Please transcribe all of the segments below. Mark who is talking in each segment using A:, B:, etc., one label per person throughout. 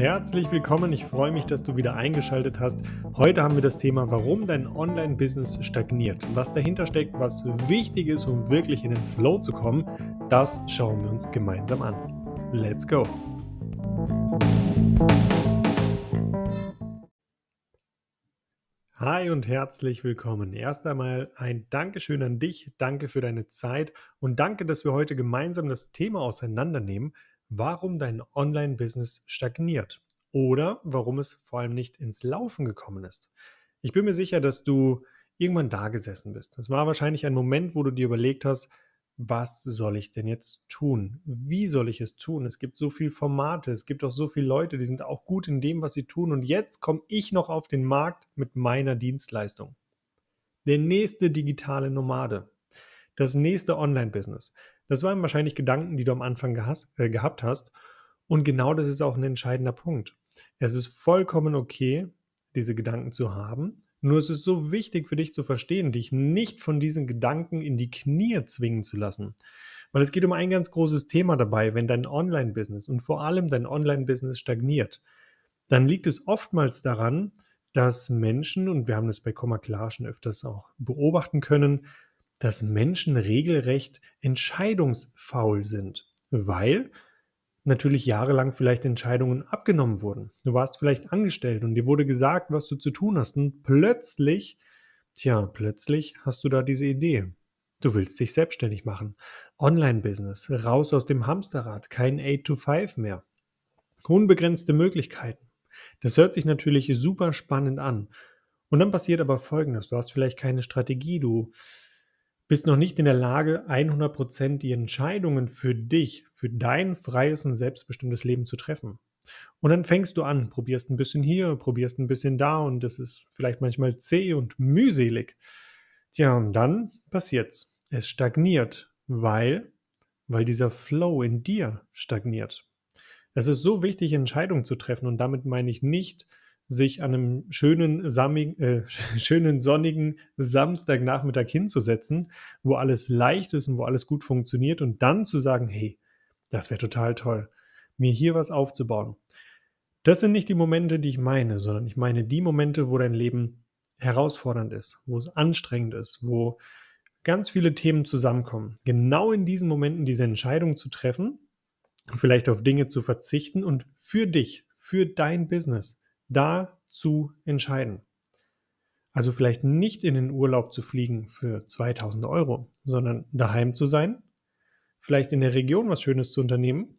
A: Herzlich willkommen, ich freue mich, dass du wieder eingeschaltet hast. Heute haben wir das Thema, warum dein Online-Business stagniert. Was dahinter steckt, was wichtig ist, um wirklich in den Flow zu kommen, das schauen wir uns gemeinsam an. Let's go! Hi und herzlich willkommen. Erst einmal ein Dankeschön an dich, danke für deine Zeit und danke, dass wir heute gemeinsam das Thema auseinandernehmen, warum dein Online-Business stagniert oder warum es vor allem nicht ins Laufen gekommen ist. Ich bin mir sicher, dass du irgendwann da gesessen bist. Es war wahrscheinlich ein Moment, wo du dir überlegt hast, was soll ich denn jetzt tun? Wie soll ich es tun? Es gibt so viele Formate, es gibt auch so viele Leute, die sind auch gut in dem, was sie tun. Und jetzt komme ich noch auf den Markt mit meiner Dienstleistung. Der nächste digitale Nomade. Das nächste Online-Business. Das waren wahrscheinlich Gedanken, die du am Anfang gehas, äh, gehabt hast. Und genau das ist auch ein entscheidender Punkt. Es ist vollkommen okay, diese Gedanken zu haben. Nur es ist so wichtig für dich zu verstehen, dich nicht von diesen Gedanken in die Knie zwingen zu lassen. Weil es geht um ein ganz großes Thema dabei, wenn dein Online-Business und vor allem dein Online-Business stagniert, dann liegt es oftmals daran, dass Menschen, und wir haben das bei Komma klar schon öfters auch beobachten können, dass Menschen regelrecht entscheidungsfaul sind, weil natürlich jahrelang vielleicht Entscheidungen abgenommen wurden. Du warst vielleicht angestellt und dir wurde gesagt, was du zu tun hast und plötzlich, tja, plötzlich hast du da diese Idee. Du willst dich selbstständig machen. Online-Business, raus aus dem Hamsterrad, kein 8 to 5 mehr. Unbegrenzte Möglichkeiten. Das hört sich natürlich super spannend an. Und dann passiert aber Folgendes. Du hast vielleicht keine Strategie, du bist noch nicht in der Lage, 100% die Entscheidungen für dich, für dein freies und selbstbestimmtes Leben zu treffen. Und dann fängst du an, probierst ein bisschen hier, probierst ein bisschen da und das ist vielleicht manchmal zäh und mühselig. Tja, und dann passiert's. Es stagniert, weil, weil dieser Flow in dir stagniert. Es ist so wichtig, Entscheidungen zu treffen und damit meine ich nicht, sich an einem schönen, sammig, äh, schönen sonnigen Samstagnachmittag hinzusetzen, wo alles leicht ist und wo alles gut funktioniert und dann zu sagen, hey, das wäre total toll, mir hier was aufzubauen. Das sind nicht die Momente, die ich meine, sondern ich meine die Momente, wo dein Leben herausfordernd ist, wo es anstrengend ist, wo ganz viele Themen zusammenkommen. Genau in diesen Momenten diese Entscheidung zu treffen, vielleicht auf Dinge zu verzichten und für dich, für dein Business da zu entscheiden. Also vielleicht nicht in den Urlaub zu fliegen für 2000 Euro, sondern daheim zu sein, vielleicht in der Region was Schönes zu unternehmen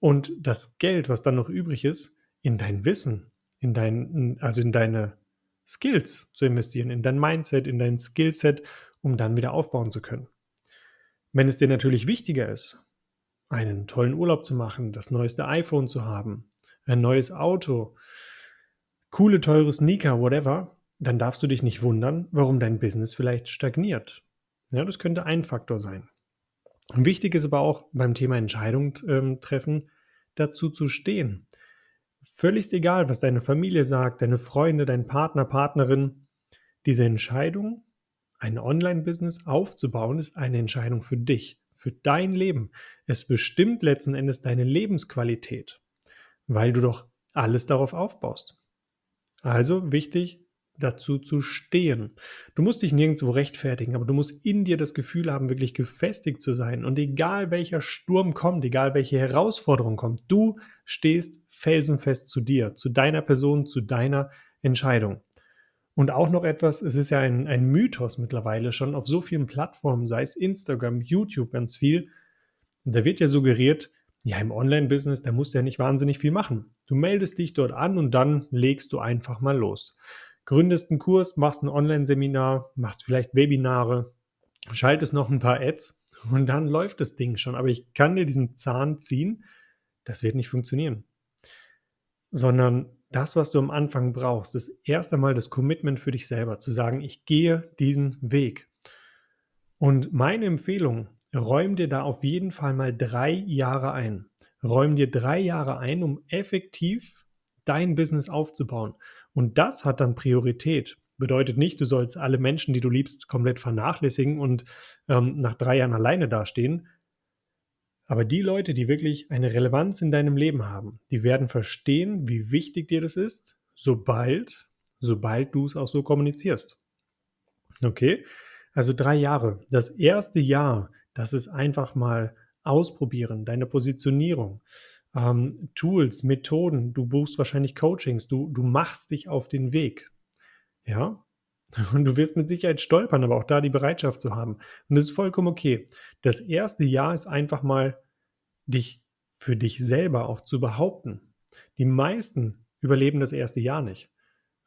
A: und das Geld, was dann noch übrig ist, in dein Wissen, in dein, also in deine Skills zu investieren, in dein Mindset, in dein Skillset, um dann wieder aufbauen zu können. Wenn es dir natürlich wichtiger ist, einen tollen Urlaub zu machen, das neueste iPhone zu haben, ein neues Auto, coole, teure Sneaker, whatever, dann darfst du dich nicht wundern, warum dein Business vielleicht stagniert. Ja, das könnte ein Faktor sein. Und wichtig ist aber auch beim Thema Entscheidung ähm, treffen, dazu zu stehen. Völlig egal, was deine Familie sagt, deine Freunde, dein Partner, Partnerin. Diese Entscheidung, ein Online-Business aufzubauen, ist eine Entscheidung für dich, für dein Leben. Es bestimmt letzten Endes deine Lebensqualität weil du doch alles darauf aufbaust. Also wichtig, dazu zu stehen. Du musst dich nirgendwo rechtfertigen, aber du musst in dir das Gefühl haben, wirklich gefestigt zu sein. Und egal welcher Sturm kommt, egal welche Herausforderung kommt, du stehst felsenfest zu dir, zu deiner Person, zu deiner Entscheidung. Und auch noch etwas, es ist ja ein, ein Mythos mittlerweile schon auf so vielen Plattformen, sei es Instagram, YouTube ganz viel. Da wird ja suggeriert, ja, im Online-Business, da musst du ja nicht wahnsinnig viel machen. Du meldest dich dort an und dann legst du einfach mal los. Gründest einen Kurs, machst ein Online-Seminar, machst vielleicht Webinare, schaltest noch ein paar Ads und dann läuft das Ding schon. Aber ich kann dir diesen Zahn ziehen, das wird nicht funktionieren. Sondern das, was du am Anfang brauchst, ist erst einmal das Commitment für dich selber, zu sagen, ich gehe diesen Weg. Und meine Empfehlung räum dir da auf jeden Fall mal drei Jahre ein. Räum dir drei Jahre ein, um effektiv dein Business aufzubauen. Und das hat dann Priorität. Bedeutet nicht, du sollst alle Menschen, die du liebst, komplett vernachlässigen und ähm, nach drei Jahren alleine dastehen. Aber die Leute, die wirklich eine Relevanz in deinem Leben haben, die werden verstehen, wie wichtig dir das ist, sobald, sobald du es auch so kommunizierst. Okay? Also drei Jahre. Das erste Jahr, das ist einfach mal ausprobieren, deine Positionierung, ähm, Tools, Methoden, du buchst wahrscheinlich Coachings, du, du machst dich auf den Weg. Ja, und du wirst mit Sicherheit stolpern, aber auch da die Bereitschaft zu haben. Und das ist vollkommen okay. Das erste Jahr ist einfach mal, dich für dich selber auch zu behaupten. Die meisten überleben das erste Jahr nicht,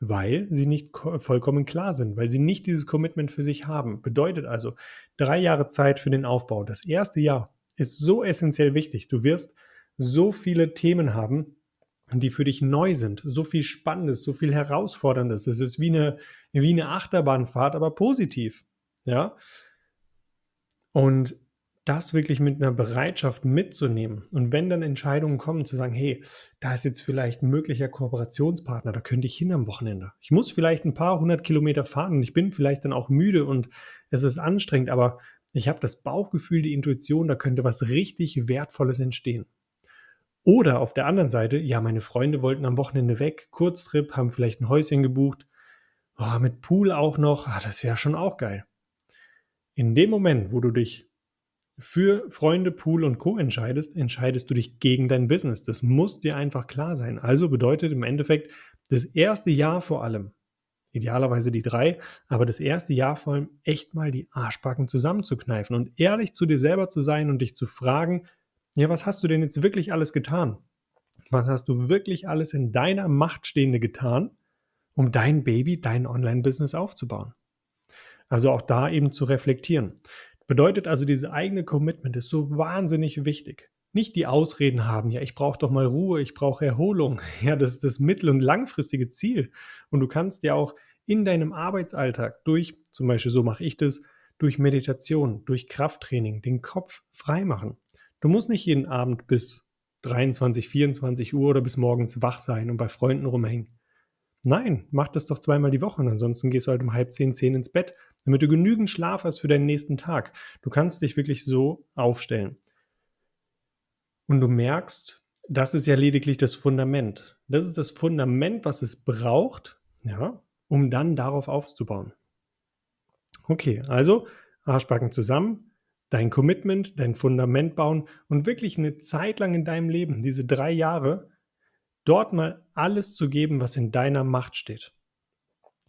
A: weil sie nicht vollkommen klar sind, weil sie nicht dieses Commitment für sich haben. Bedeutet also, drei Jahre Zeit für den Aufbau. Das erste Jahr ist so essentiell wichtig. Du wirst so viele Themen haben, die für dich neu sind, so viel Spannendes, so viel Herausforderndes. Es ist wie eine, wie eine Achterbahnfahrt, aber positiv. Ja. Und das wirklich mit einer Bereitschaft mitzunehmen. Und wenn dann Entscheidungen kommen, zu sagen, hey, da ist jetzt vielleicht ein möglicher Kooperationspartner, da könnte ich hin am Wochenende. Ich muss vielleicht ein paar hundert Kilometer fahren und ich bin vielleicht dann auch müde und es ist anstrengend, aber ich habe das Bauchgefühl, die Intuition, da könnte was richtig Wertvolles entstehen. Oder auf der anderen Seite, ja, meine Freunde wollten am Wochenende weg, Kurztrip, haben vielleicht ein Häuschen gebucht. Oh, mit Pool auch noch, ah, das wäre schon auch geil. In dem Moment, wo du dich für Freunde, Pool und Co. entscheidest, entscheidest du dich gegen dein Business. Das muss dir einfach klar sein. Also bedeutet im Endeffekt das erste Jahr vor allem, idealerweise die drei, aber das erste Jahr vor allem echt mal die Arschbacken zusammenzukneifen und ehrlich zu dir selber zu sein und dich zu fragen, ja, was hast du denn jetzt wirklich alles getan? Was hast du wirklich alles in deiner Macht Stehende getan, um dein Baby, dein Online-Business aufzubauen? Also auch da eben zu reflektieren. Bedeutet also, diese eigene Commitment ist so wahnsinnig wichtig. Nicht die Ausreden haben, ja, ich brauche doch mal Ruhe, ich brauche Erholung. Ja, das ist das mittel- und langfristige Ziel. Und du kannst ja auch in deinem Arbeitsalltag durch, zum Beispiel so mache ich das, durch Meditation, durch Krafttraining, den Kopf frei machen. Du musst nicht jeden Abend bis 23, 24 Uhr oder bis morgens wach sein und bei Freunden rumhängen. Nein, mach das doch zweimal die Woche ansonsten gehst du halt um halb zehn, zehn ins Bett, damit du genügend Schlaf hast für deinen nächsten Tag. Du kannst dich wirklich so aufstellen. Und du merkst, das ist ja lediglich das Fundament. Das ist das Fundament, was es braucht, ja, um dann darauf aufzubauen. Okay, also Arschbacken zusammen, dein Commitment, dein Fundament bauen und wirklich eine Zeit lang in deinem Leben, diese drei Jahre, dort mal alles zu geben, was in deiner Macht steht.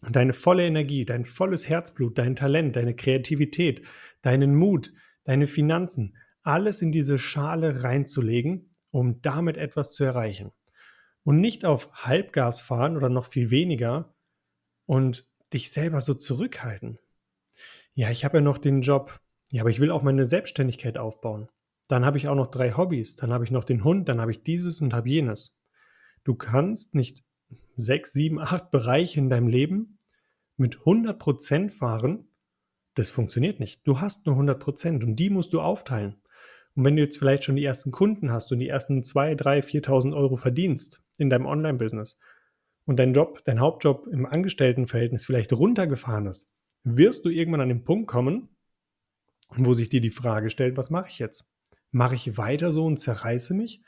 A: Deine volle Energie, dein volles Herzblut, dein Talent, deine Kreativität, deinen Mut, deine Finanzen, alles in diese Schale reinzulegen, um damit etwas zu erreichen. Und nicht auf Halbgas fahren oder noch viel weniger und dich selber so zurückhalten. Ja, ich habe ja noch den Job, ja, aber ich will auch meine Selbstständigkeit aufbauen. Dann habe ich auch noch drei Hobbys. Dann habe ich noch den Hund, dann habe ich dieses und habe jenes. Du kannst nicht sechs, sieben, acht Bereiche in deinem Leben mit 100 Prozent fahren. Das funktioniert nicht. Du hast nur 100 Prozent und die musst du aufteilen. Und wenn du jetzt vielleicht schon die ersten Kunden hast und die ersten zwei, drei, 4.000 Euro verdienst in deinem Online-Business und dein Job, dein Hauptjob im Angestelltenverhältnis vielleicht runtergefahren ist, wirst du irgendwann an den Punkt kommen, wo sich dir die Frage stellt, was mache ich jetzt? Mache ich weiter so und zerreiße mich?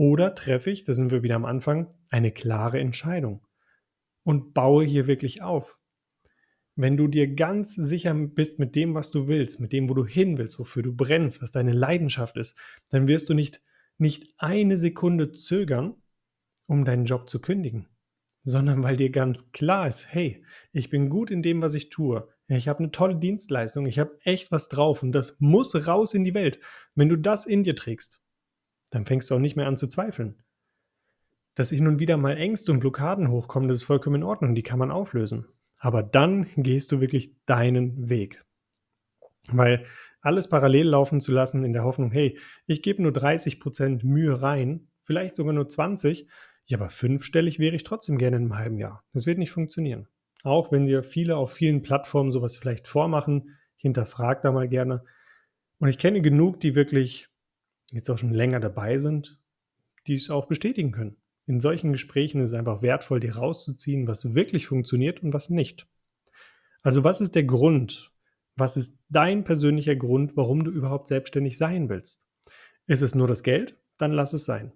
A: Oder treffe ich, da sind wir wieder am Anfang, eine klare Entscheidung und baue hier wirklich auf? Wenn du dir ganz sicher bist mit dem, was du willst, mit dem, wo du hin willst, wofür du brennst, was deine Leidenschaft ist, dann wirst du nicht, nicht eine Sekunde zögern, um deinen Job zu kündigen, sondern weil dir ganz klar ist, hey, ich bin gut in dem, was ich tue. Ich habe eine tolle Dienstleistung, ich habe echt was drauf und das muss raus in die Welt. Wenn du das in dir trägst, dann fängst du auch nicht mehr an zu zweifeln. Dass hin und wieder mal Ängste und Blockaden hochkommen, das ist vollkommen in Ordnung, die kann man auflösen. Aber dann gehst du wirklich deinen Weg. Weil alles parallel laufen zu lassen in der Hoffnung, hey, ich gebe nur 30% Mühe rein, vielleicht sogar nur 20, ja, aber fünfstellig wäre ich trotzdem gerne in einem halben Jahr. Das wird nicht funktionieren. Auch wenn dir viele auf vielen Plattformen sowas vielleicht vormachen, hinterfrag da mal gerne. Und ich kenne genug, die wirklich jetzt auch schon länger dabei sind, die es auch bestätigen können. In solchen Gesprächen ist es einfach wertvoll, dir rauszuziehen, was wirklich funktioniert und was nicht. Also was ist der Grund? Was ist dein persönlicher Grund, warum du überhaupt selbstständig sein willst? Ist es nur das Geld? Dann lass es sein.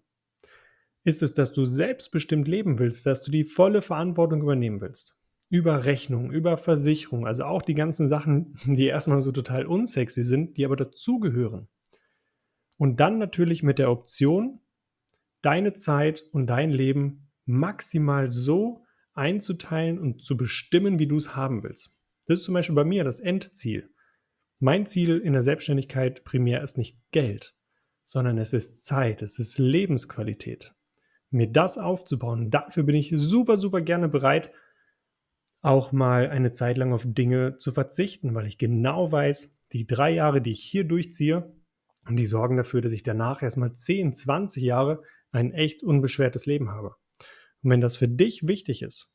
A: Ist es, dass du selbstbestimmt leben willst, dass du die volle Verantwortung übernehmen willst? Über Rechnung, über Versicherung, also auch die ganzen Sachen, die erstmal so total unsexy sind, die aber dazugehören. Und dann natürlich mit der Option, deine Zeit und dein Leben maximal so einzuteilen und zu bestimmen, wie du es haben willst. Das ist zum Beispiel bei mir das Endziel. Mein Ziel in der Selbstständigkeit primär ist nicht Geld, sondern es ist Zeit, es ist Lebensqualität. Mir das aufzubauen, dafür bin ich super, super gerne bereit, auch mal eine Zeit lang auf Dinge zu verzichten, weil ich genau weiß, die drei Jahre, die ich hier durchziehe, die sorgen dafür, dass ich danach erstmal 10, 20 Jahre ein echt unbeschwertes Leben habe. Und wenn das für dich wichtig ist,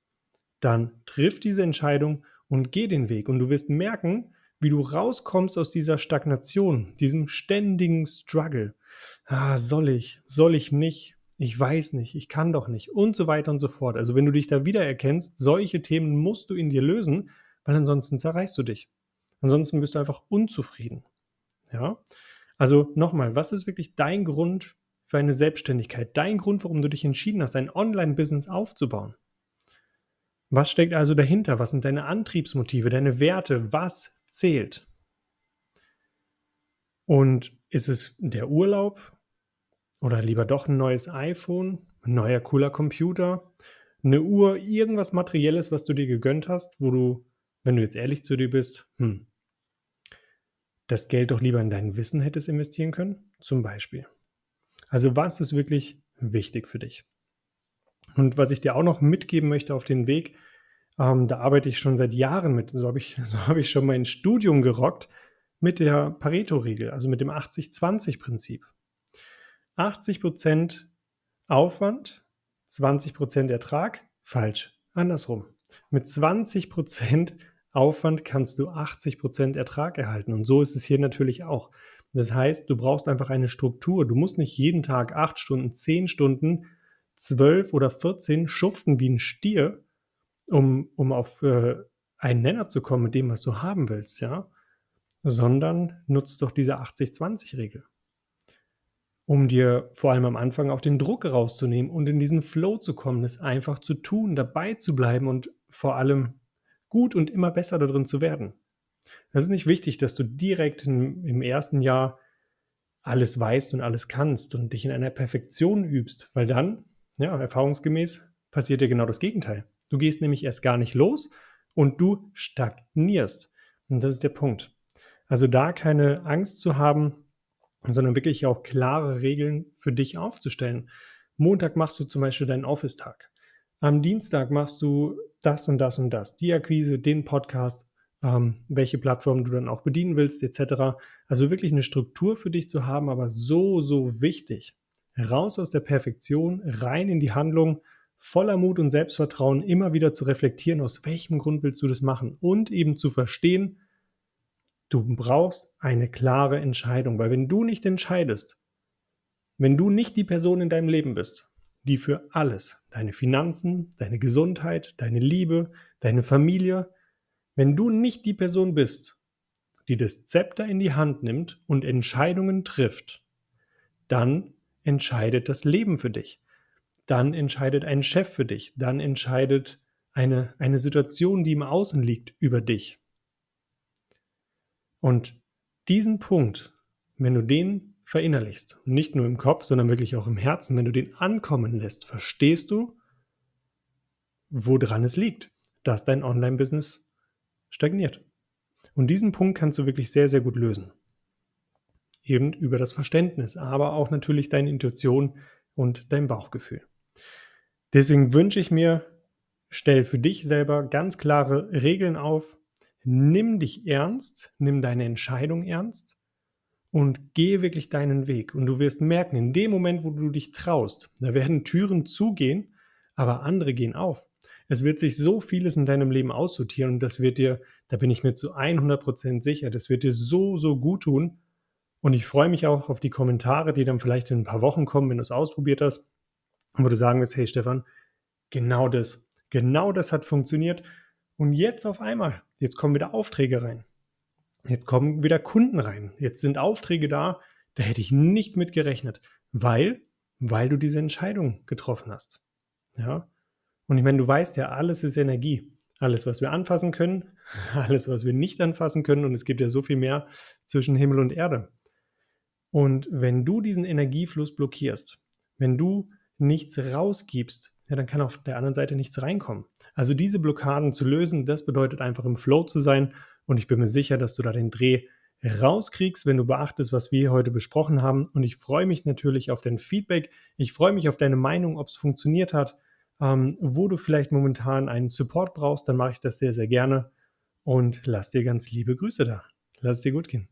A: dann triff diese Entscheidung und geh den Weg. Und du wirst merken, wie du rauskommst aus dieser Stagnation, diesem ständigen Struggle. Ah, soll ich, soll ich nicht, ich weiß nicht, ich kann doch nicht und so weiter und so fort. Also wenn du dich da wiedererkennst, solche Themen musst du in dir lösen, weil ansonsten zerreißt du dich. Ansonsten bist du einfach unzufrieden. Ja? Also nochmal, was ist wirklich dein Grund für eine Selbstständigkeit? Dein Grund, warum du dich entschieden hast, ein Online-Business aufzubauen? Was steckt also dahinter? Was sind deine Antriebsmotive, deine Werte? Was zählt? Und ist es der Urlaub? Oder lieber doch ein neues iPhone, ein neuer cooler Computer, eine Uhr, irgendwas Materielles, was du dir gegönnt hast, wo du, wenn du jetzt ehrlich zu dir bist, hm, das Geld doch lieber in dein Wissen hättest investieren können, zum Beispiel. Also was ist wirklich wichtig für dich? Und was ich dir auch noch mitgeben möchte auf den Weg, ähm, da arbeite ich schon seit Jahren mit. So habe ich, so hab ich schon mein Studium gerockt mit der Pareto-Regel, also mit dem 80-20-Prinzip. 80% Aufwand, 20% Ertrag, falsch, andersrum. Mit 20% Aufwand kannst du 80% Ertrag erhalten. Und so ist es hier natürlich auch. Das heißt, du brauchst einfach eine Struktur. Du musst nicht jeden Tag 8 Stunden, 10 Stunden, 12 oder 14 schuften wie ein Stier, um, um auf äh, einen Nenner zu kommen mit dem, was du haben willst, ja. Sondern nutzt doch diese 80-20-Regel um dir vor allem am Anfang auch den Druck rauszunehmen und in diesen Flow zu kommen, es einfach zu tun, dabei zu bleiben und vor allem gut und immer besser darin zu werden. Das ist nicht wichtig, dass du direkt im, im ersten Jahr alles weißt und alles kannst und dich in einer Perfektion übst, weil dann, ja, erfahrungsgemäß passiert dir genau das Gegenteil. Du gehst nämlich erst gar nicht los und du stagnierst. Und das ist der Punkt. Also da keine Angst zu haben, sondern wirklich auch klare Regeln für dich aufzustellen. Montag machst du zum Beispiel deinen Office-Tag. Am Dienstag machst du das und das und das, die Akquise, den Podcast, ähm, welche Plattform du dann auch bedienen willst, etc. Also wirklich eine Struktur für dich zu haben, aber so, so wichtig. Raus aus der Perfektion, rein in die Handlung, voller Mut und Selbstvertrauen, immer wieder zu reflektieren, aus welchem Grund willst du das machen und eben zu verstehen, Du brauchst eine klare Entscheidung, weil wenn du nicht entscheidest, wenn du nicht die Person in deinem Leben bist, die für alles, deine Finanzen, deine Gesundheit, deine Liebe, deine Familie, wenn du nicht die Person bist, die das Zepter in die Hand nimmt und Entscheidungen trifft, dann entscheidet das Leben für dich. Dann entscheidet ein Chef für dich. Dann entscheidet eine, eine Situation, die im Außen liegt, über dich. Und diesen Punkt, wenn du den verinnerlichst, nicht nur im Kopf, sondern wirklich auch im Herzen, wenn du den ankommen lässt, verstehst du, woran es liegt, dass dein Online-Business stagniert. Und diesen Punkt kannst du wirklich sehr, sehr gut lösen. Eben über das Verständnis, aber auch natürlich deine Intuition und dein Bauchgefühl. Deswegen wünsche ich mir, stell für dich selber ganz klare Regeln auf, nimm dich ernst, nimm deine Entscheidung ernst und gehe wirklich deinen Weg. Und du wirst merken, in dem Moment, wo du dich traust, da werden Türen zugehen, aber andere gehen auf. Es wird sich so vieles in deinem Leben aussortieren und das wird dir, da bin ich mir zu 100% sicher, das wird dir so, so gut tun. Und ich freue mich auch auf die Kommentare, die dann vielleicht in ein paar Wochen kommen, wenn du es ausprobiert hast, wo du sagen wirst, hey Stefan, genau das, genau das hat funktioniert. Und jetzt auf einmal, jetzt kommen wieder Aufträge rein. Jetzt kommen wieder Kunden rein. Jetzt sind Aufträge da, da hätte ich nicht mit gerechnet, weil, weil du diese Entscheidung getroffen hast. Ja. Und ich meine, du weißt ja, alles ist Energie. Alles, was wir anfassen können, alles, was wir nicht anfassen können. Und es gibt ja so viel mehr zwischen Himmel und Erde. Und wenn du diesen Energiefluss blockierst, wenn du nichts rausgibst, ja, dann kann auf der anderen Seite nichts reinkommen. Also diese Blockaden zu lösen, das bedeutet einfach im Flow zu sein. Und ich bin mir sicher, dass du da den Dreh rauskriegst, wenn du beachtest, was wir heute besprochen haben. Und ich freue mich natürlich auf dein Feedback. Ich freue mich auf deine Meinung, ob es funktioniert hat. Ähm, wo du vielleicht momentan einen Support brauchst, dann mache ich das sehr, sehr gerne. Und lass dir ganz liebe Grüße da. Lass es dir gut gehen.